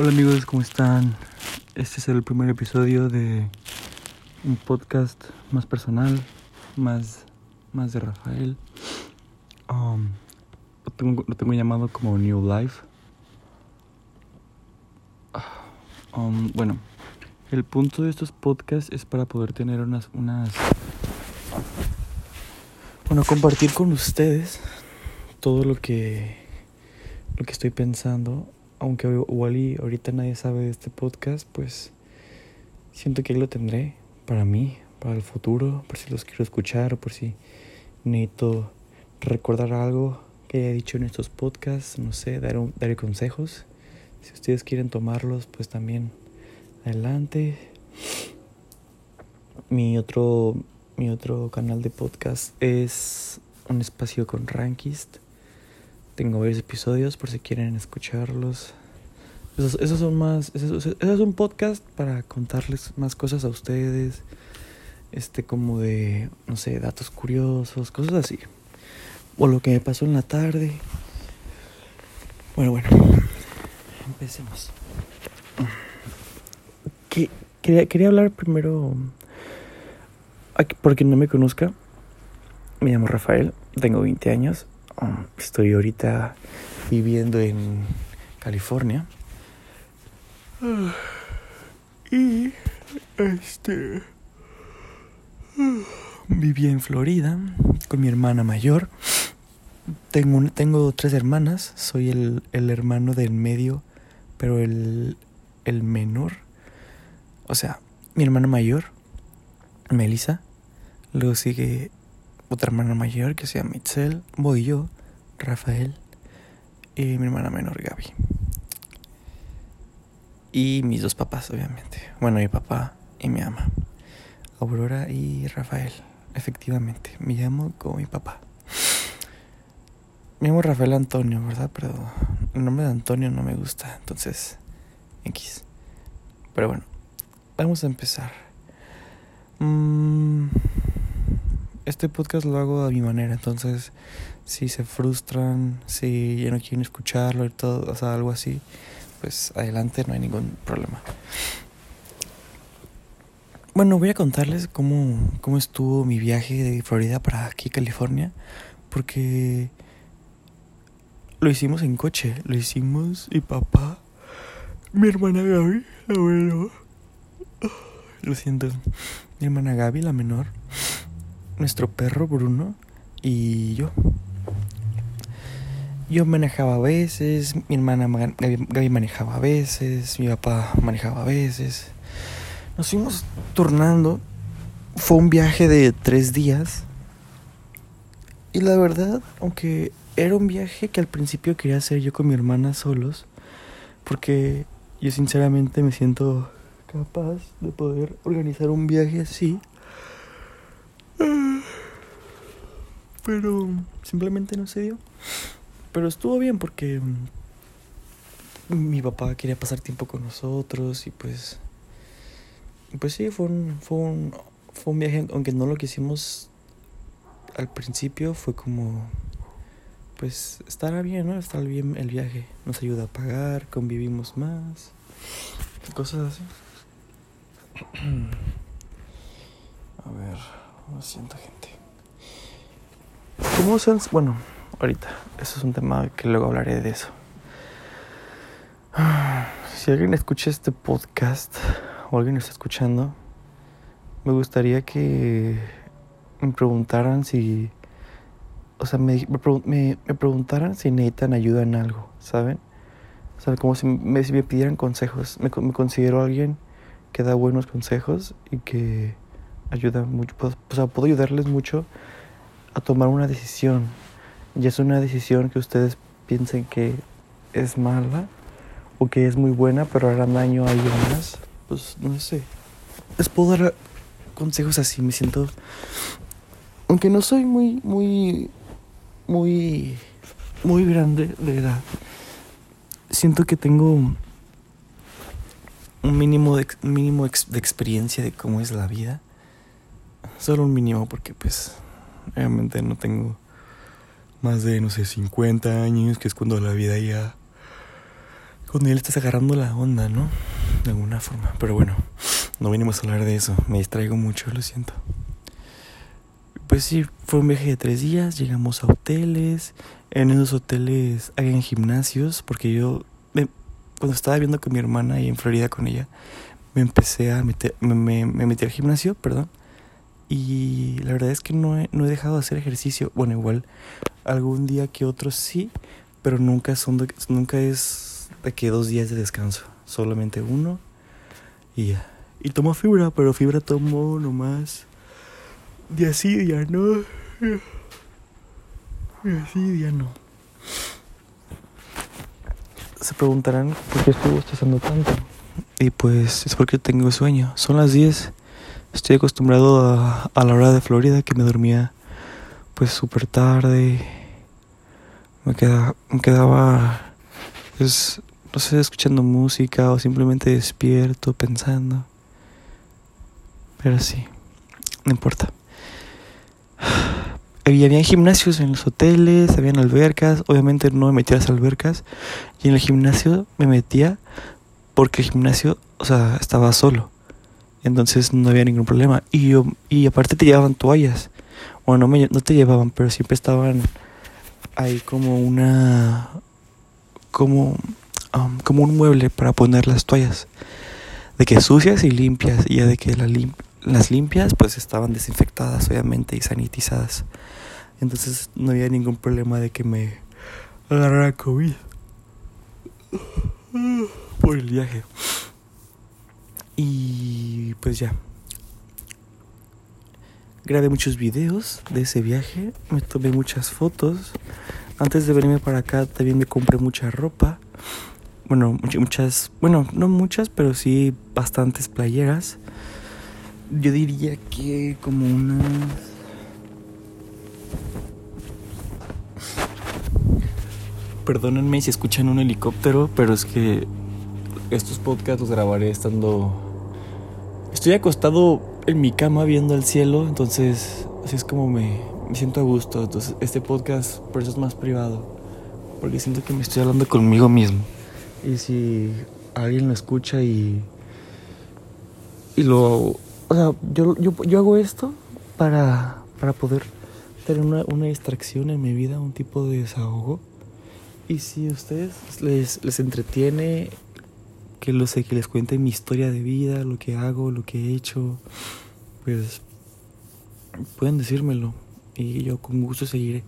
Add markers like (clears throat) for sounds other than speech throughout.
Hola amigos, ¿cómo están? Este es el primer episodio de un podcast más personal, más, más de Rafael. Um, lo, tengo, tengo llamado como New Life. Um, bueno, el punto de estos podcasts es para poder tener unas, unas... Bueno, compartir con ustedes todo lo que, lo que estoy pensando aunque igual ahorita nadie sabe de este podcast, pues siento que ahí lo tendré para mí, para el futuro, por si los quiero escuchar por si necesito recordar algo que haya dicho en estos podcasts, no sé, dar consejos. Si ustedes quieren tomarlos, pues también adelante. Mi otro, mi otro canal de podcast es un espacio con Rankist tengo varios episodios por si quieren escucharlos. Esos, son más. Esos, es un podcast para contarles más cosas a ustedes. Este, como de, no sé, datos curiosos, cosas así. O lo que me pasó en la tarde. Bueno, bueno. Empecemos. quería, quería hablar primero. Por quien no me conozca, me llamo Rafael, tengo 20 años. Estoy ahorita viviendo en California. (sighs) Y este (sighs) viví en Florida con mi hermana mayor. Tengo, tengo tres hermanas. Soy el, el hermano del medio, pero el, el menor. O sea, mi hermana mayor, Melissa. Luego sigue otra hermana mayor que se llama Itzel, voy yo, Rafael y mi hermana menor Gaby. Y mis dos papás, obviamente. Bueno, mi papá y mi ama. Aurora y Rafael. Efectivamente, me llamo como mi papá. Me llamo Rafael Antonio, ¿verdad? Pero el nombre de Antonio no me gusta, entonces X. Pero bueno, vamos a empezar. Mmm este podcast lo hago a mi manera, entonces si se frustran, si ya no quieren escucharlo y todo, o sea, algo así, pues adelante, no hay ningún problema. Bueno, voy a contarles cómo, cómo estuvo mi viaje de Florida para aquí, California, porque lo hicimos en coche, lo hicimos mi papá, mi hermana Gaby, abuelo, lo siento, mi hermana Gaby, la menor, nuestro perro Bruno y yo. Yo manejaba a veces, mi hermana Gaby manejaba a veces, mi papá manejaba a veces. Nos fuimos turnando. Fue un viaje de tres días. Y la verdad, aunque era un viaje que al principio quería hacer yo con mi hermana solos, porque yo sinceramente me siento capaz de poder organizar un viaje así. Pero simplemente no se dio. Pero estuvo bien porque mm, mi papá quería pasar tiempo con nosotros y pues pues sí fue un fue un fue un viaje aunque no lo quisimos al principio fue como pues estará bien no estar bien el viaje. Nos ayuda a pagar convivimos más cosas así. (clears throat) A ver lo siento gente ¿Cómo se Bueno, ahorita. Eso es un tema que luego hablaré de eso. Si alguien escucha este podcast o alguien está escuchando, me gustaría que me preguntaran si. O sea, me, me, me preguntaran si necesitan ayuda en algo, ¿saben? O sea, como si me, si me pidieran consejos. Me, me, considero alguien que da buenos consejos y que ayuda mucho. Pues, o sea, puedo ayudarles mucho a tomar una decisión. Y es una decisión que ustedes piensen que es mala o que es muy buena, pero harán daño a alguien más. Pues no sé. Les puedo dar consejos así, me siento. Aunque no soy muy, muy, muy, muy grande de edad, siento que tengo un mínimo de, mínimo de experiencia de cómo es la vida. Solo un mínimo, porque pues Obviamente no tengo más de, no sé, 50 años, que es cuando la vida ya cuando ya le estás agarrando la onda, ¿no? De alguna forma. Pero bueno, no venimos a hablar de eso. Me distraigo mucho, lo siento. Pues sí, fue un viaje de tres días. Llegamos a hoteles. En esos hoteles hay gimnasios. Porque yo, cuando estaba viviendo con mi hermana y en Florida con ella, me empecé a meter, me, me, metí al gimnasio, perdón. Y la verdad es que no he, no he dejado de hacer ejercicio. Bueno, igual algún día que otro sí, pero nunca son nunca es de que dos días de descanso, solamente uno y ya. Y tomo fibra, pero fibra tomo nomás de así, día no. De así, día no. Se preguntarán por qué estoy bostezando tanto. Y pues es porque tengo sueño. Son las 10. Estoy acostumbrado a, a la hora de Florida que me dormía pues súper tarde. Me, queda, me quedaba pues no sé, escuchando música o simplemente despierto, pensando. Pero sí, no importa. (sighs) Había gimnasios en los hoteles, habían albercas. Obviamente no me metía a las albercas. Y en el gimnasio me metía porque el gimnasio, o sea, estaba solo. Entonces no había ningún problema. Y, yo, y aparte te llevaban toallas. Bueno, no, me, no te llevaban, pero siempre estaban ahí como una... Como Um, como un mueble para poner las toallas. De que sucias y limpias, y ya de que las limpias pues estaban desinfectadas obviamente y sanitizadas. Entonces no había ningún problema de que me agarrara COVID por el viaje. Y pues ya. Grabé muchos videos de ese viaje, me tomé muchas fotos. Antes de venirme para acá también me compré mucha ropa bueno, muchas, bueno, no muchas, pero sí bastantes playeras. Yo diría que como unas... Perdónenme si escuchan un helicóptero, pero es que estos podcasts los grabaré estando... Estoy acostado en mi cama viendo al cielo, entonces así es como me, me siento a gusto. Entonces este podcast por eso es más privado, porque siento que me estoy hablando conmigo mismo. Y si alguien lo escucha y, y lo... O sea, yo, yo, yo hago esto para, para poder tener una, una, distracción en mi vida, un tipo de desahogo. Y si a ustedes les, les entretiene que, lo sé, que les cuente mi historia de vida, lo que hago, lo que he hecho, pues pueden decírmelo y yo con gusto seguiré.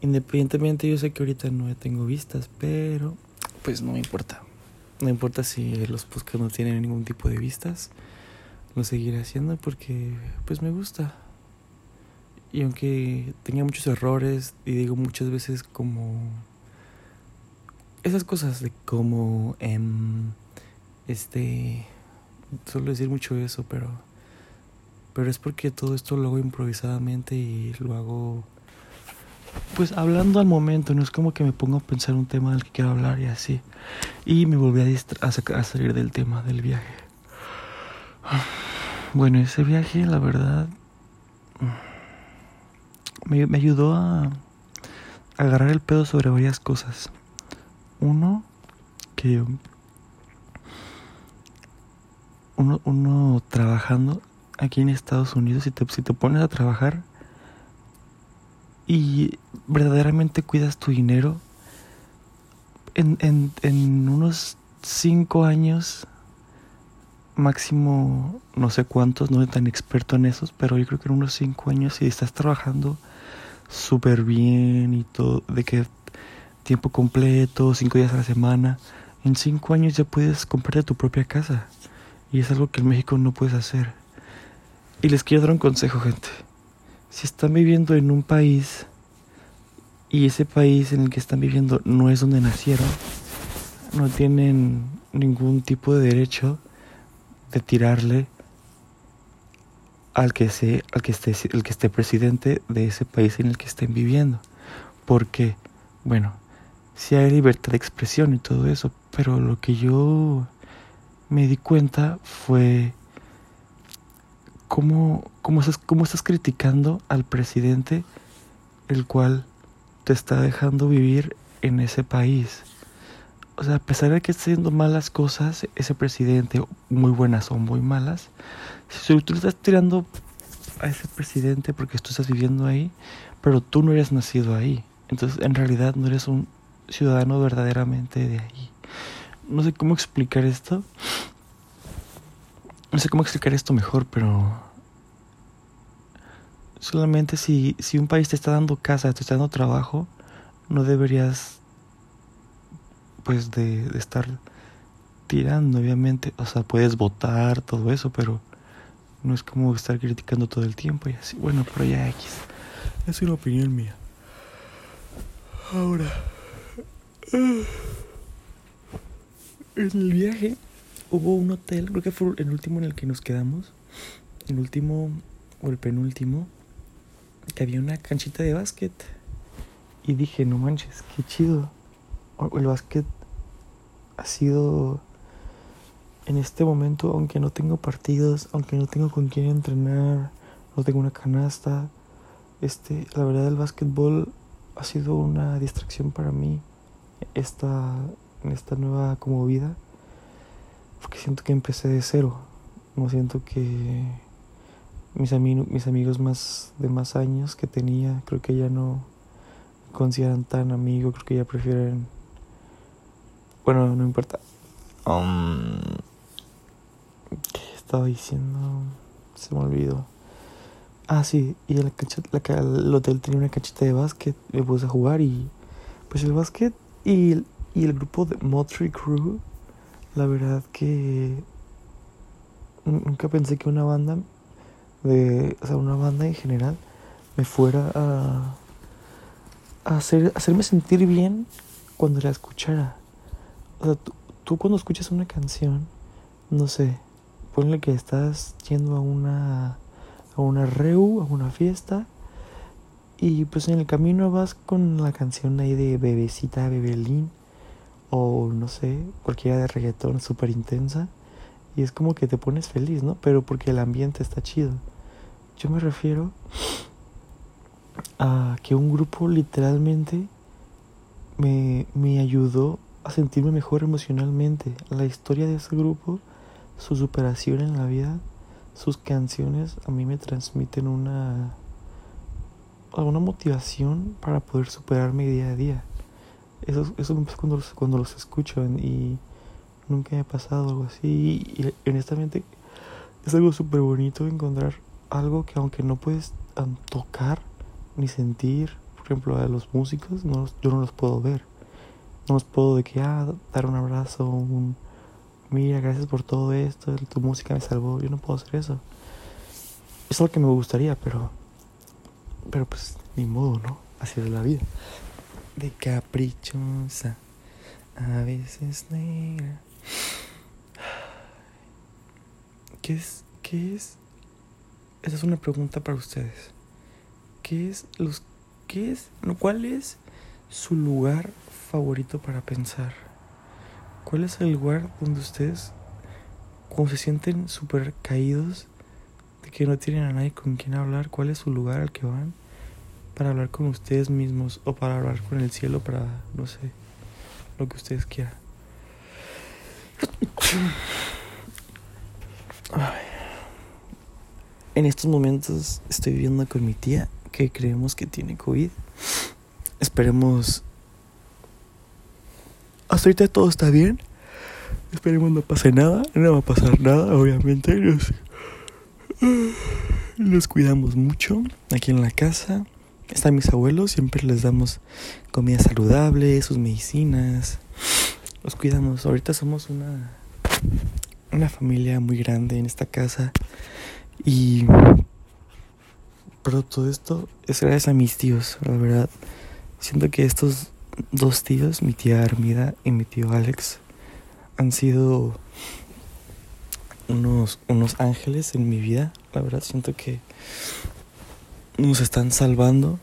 Independientemente, yo sé que ahorita no tengo vistas, pero pues no me importa. No importa si los podcasts no tienen ningún tipo de vistas, lo seguiré haciendo porque pues me gusta. Y aunque tenía muchos errores y digo muchas veces como esas cosas de como em, este suelo decir mucho eso, pero pero es porque todo esto lo hago improvisadamente y lo hago pues hablando al momento, no es como que me pongo a pensar un tema del que quiero hablar y así. Y me volví a, a, salir del tema del viaje. (sighs) Bueno, ese viaje, la verdad, me, me ayudó a, a agarrar el pedo sobre varias cosas. Uno, que uno, uno trabajando aquí en Estados Unidos, si te, te pones a trabajar, y verdaderamente cuidas tu dinero, en, en, en unos cinco años, máximo no sé cuántos, no soy tan experto en esos, pero yo creo que en unos cinco años, si estás trabajando súper bien y todo, de que tiempo completo, cinco días a la semana, en cinco años ya puedes comprarte tu propia casa. Y es algo que en México no puedes hacer. Y les quiero dar un consejo, gente si están viviendo en un país y ese país en el que están viviendo no es donde nacieron, no tienen ningún tipo de derecho de tirarle al que se, al que esté, el que esté presidente de ese país en el que estén viviendo. Porque, bueno, sí hay libertad de expresión y todo eso, pero lo que yo me di cuenta fue cómo, cómo, estás, cómo estás criticando al presidente el cual te está dejando vivir en ese país. o sea, a pesar de que esté haciendo malas cosas, ese presidente, muy buenas o muy malas, si tú le estás tirando a ese presidente porque tú estás viviendo ahí, pero tú no eres nacido ahí. Entonces, en realidad no eres un ciudadano verdaderamente de ahí. No sé cómo explicar esto. No sé cómo explicar esto mejor, pero solamente si, si un país te está dando casa, te está dando trabajo, no deberías pues de, de estar tirando, obviamente. O sea, puedes votar, todo eso, pero no es como estar criticando todo el tiempo y así. Bueno, pero ya X. Es una opinión mía. Ahora. En el viaje hubo un hotel, creo que fue el último en el que nos quedamos. El último o el penúltimo. Que había una canchita de básquet. Y dije, no manches, qué chido. El básquet ha sido en este momento, aunque no tengo partidos, aunque no tengo con quién entrenar, no tengo una canasta, este, la verdad el básquetbol ha sido una distracción para mí esta, en esta nueva como vida, porque siento que empecé de cero, no siento que mis, amigos mis amigos más de más años que tenía, creo que ya no me consideran tan amigos, creo que ya prefieren, bueno, no importa. Um, estaba diciendo? Se me olvidó. Ah, sí, y el, la, el hotel tenía una canchita de básquet. Me puse a jugar y. Pues el básquet y y el grupo de Motley Crew. La verdad que. Nunca pensé que una banda. De, o sea, una banda en general. Me fuera a. a hacer, hacerme sentir bien cuando la escuchara. O sea, tú, tú cuando escuchas una canción. No sé ponle que estás yendo a una a una reu, a una fiesta y pues en el camino vas con la canción ahí de Bebecita Bebelín o no sé, cualquiera de reggaetón súper intensa y es como que te pones feliz, ¿no? Pero porque el ambiente está chido. Yo me refiero a que un grupo literalmente me, me ayudó a sentirme mejor emocionalmente. La historia de ese grupo su superación en la vida, sus canciones a mí me transmiten una alguna motivación para poder superarme día a día. Eso, eso me pasa cuando los, cuando los escucho y nunca me ha pasado algo así. Y, honestamente es algo súper bonito encontrar algo que aunque no puedes tocar ni sentir, por ejemplo a los músicos, no, yo no los puedo ver. No los puedo de que, ah, dar un abrazo, un mira, gracias por todo esto, tu música me salvó, yo no puedo hacer eso. Es algo que me gustaría, pero, pero pues ni modo, ¿no? Así es la vida. De caprichosa, a veces negra. ¿Qué es? ¿Qué es? Esa es una pregunta para ustedes. ¿Qué es los qué es, cuál es su lugar favorito para pensar? ¿Cuál es el lugar donde ustedes, cuando se sienten súper caídos, de que no tienen a nadie con quien hablar, cuál es su lugar al que van para hablar con ustedes mismos o para hablar con el cielo, para, no sé, lo que ustedes quieran? En estos momentos estoy viviendo con mi tía que creemos que tiene COVID. Esperemos hasta ahorita todo está bien. Esperemos no pase nada. No va a pasar nada, obviamente. Nos, (sighs) nos cuidamos mucho aquí en la casa. Están mis abuelos, siempre les damos comida saludable, sus medicinas. (sighs) Los cuidamos. Ahorita somos una, una familia muy grande en esta casa. Y pero todo esto es gracias a mis tíos, la verdad. Siento que estos dos tíos, mi tía Armida y mi tío Alex, han sido unos, unos ángeles en mi vida. La verdad siento que nos están salvando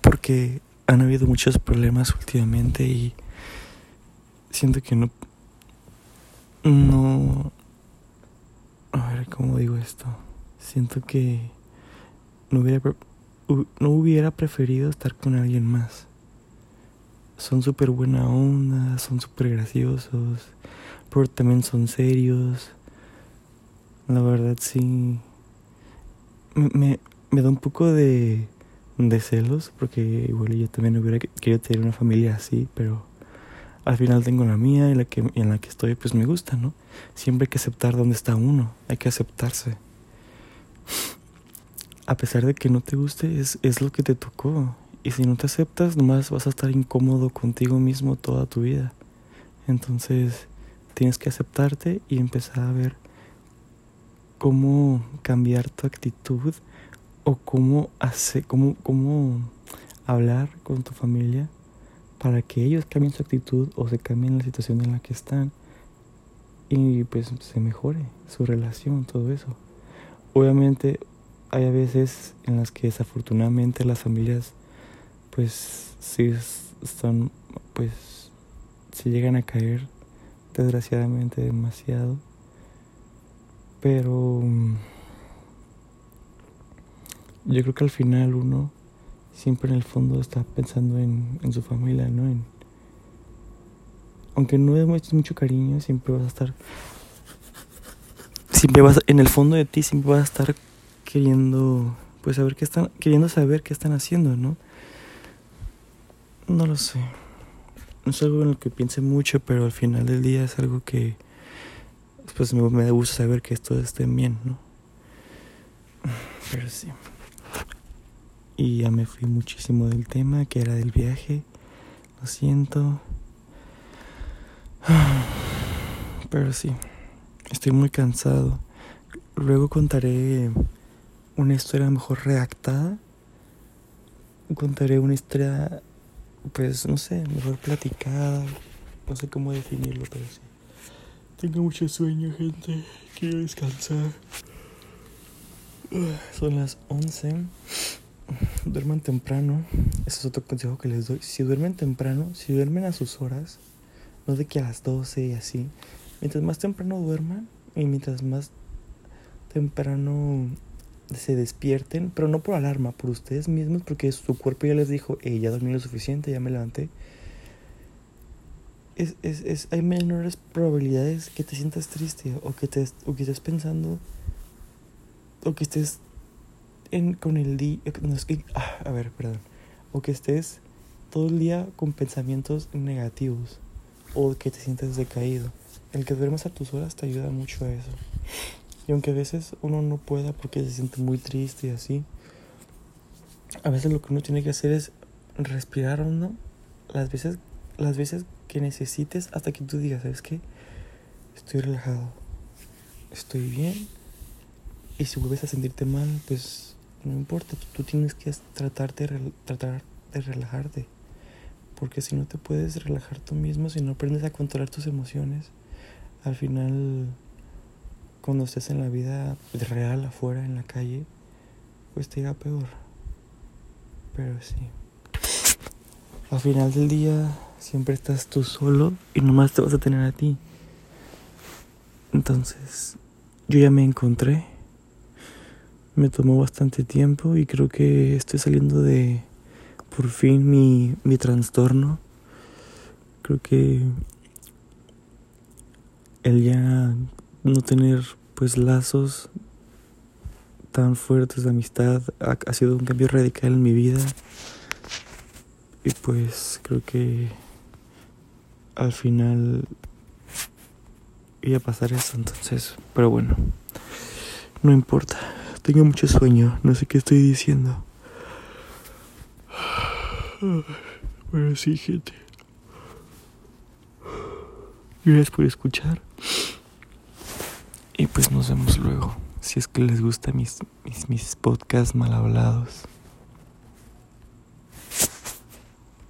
porque han habido muchos problemas últimamente y siento que no no a ver cómo digo esto siento que no hubiera no hubiera preferido estar con alguien más. son súper buena onda, son súper graciosos, pero también son serios. La verdad sí. Me, me, da un poco de, de celos, porque igual yo también hubiera querido tener una familia así, pero al final tengo la mía y la que, en la que estoy pues me gusta, ¿no? Siempre hay que aceptar dónde está uno, hay que aceptarse. A pesar de que no te guste, es, es lo que te tocó. Y si no te aceptas, nomás vas a estar incómodo contigo mismo toda tu vida. Entonces, tienes que aceptarte y empezar a ver cómo cambiar tu actitud o cómo hacer, cómo, cómo hablar con tu familia para que ellos cambien su actitud o se cambien la situación en la que están y pues se mejore su relación, todo eso. Obviamente hay veces en las que desafortunadamente las familias pues sí están pues se llegan a caer desgraciadamente demasiado. Pero mm, yo creo que al final uno siempre en el fondo está pensando en, en su familia no en aunque no demuestres mucho cariño siempre vas a estar siempre vas en el fondo de ti siempre vas a estar queriendo pues saber qué están queriendo saber qué están haciendo no no lo sé. No es algo en lo que piense mucho, pero al final del día es algo que pues me, me gusta saber que esto esté bien, ¿no? Pero sí. Y ya me fui muchísimo del tema, que era del viaje. Lo siento. (sighs) Pero sí, estoy muy cansado. Luego contaré una historia mejor redactada. Contaré una historia pues no sé, mejor platicada, no sé cómo definirlo, pero sí. Tengo mucho sueño, gente, quiero descansar. Son las 11. Duerman temprano. Ese es otro consejo que les doy. Si duermen temprano, si duermen a sus horas, no de que a las 12 y así. Mientras más temprano duerman y mientras más temprano se despierten, pero no por alarma, por ustedes mismos, porque su cuerpo ya les dijo, ya dormí lo suficiente, ya me levanté. Es, es, es, hay menores probabilidades que te sientas triste o que, te, o que estés pensando o que estés en, con el día, no, ah, a ver, perdón, o que estés todo el día con pensamientos negativos o que te sientas decaído. El que duermas a tus horas te ayuda mucho a eso. Y aunque a veces uno no pueda porque se siente muy triste y así, a veces lo que uno tiene que hacer es respirar hondo las veces, las veces que necesites hasta que tú digas, ¿sabes qué? Estoy relajado, estoy bien. Y si vuelves a sentirte mal, pues no importa, tú tienes que tratarte, tratar de relajarte. Porque si no te puedes relajar tú mismo, si no aprendes a controlar tus emociones, al final cuando estés en la vida real afuera, en la calle, pues te irá peor. Pero sí. Al final del día siempre estás tú solo y nomás te vas a tener a ti. Entonces, yo ya me encontré. Me tomó bastante tiempo y creo que estoy saliendo de por fin mi, mi trastorno. Creo que el ya no tener pues lazos tan fuertes de amistad. Ha, sido un cambio radical en mi vida. Y pues creo que al final iba a pasar eso entonces pero bueno no importa. Tengo mucho sueño no sé qué estoy diciendo. (sighs) Bueno sí gente. Gracias por escuchar y pues nos vemos luego. Si es que les gustan mis, mis, mis podcasts mal hablados.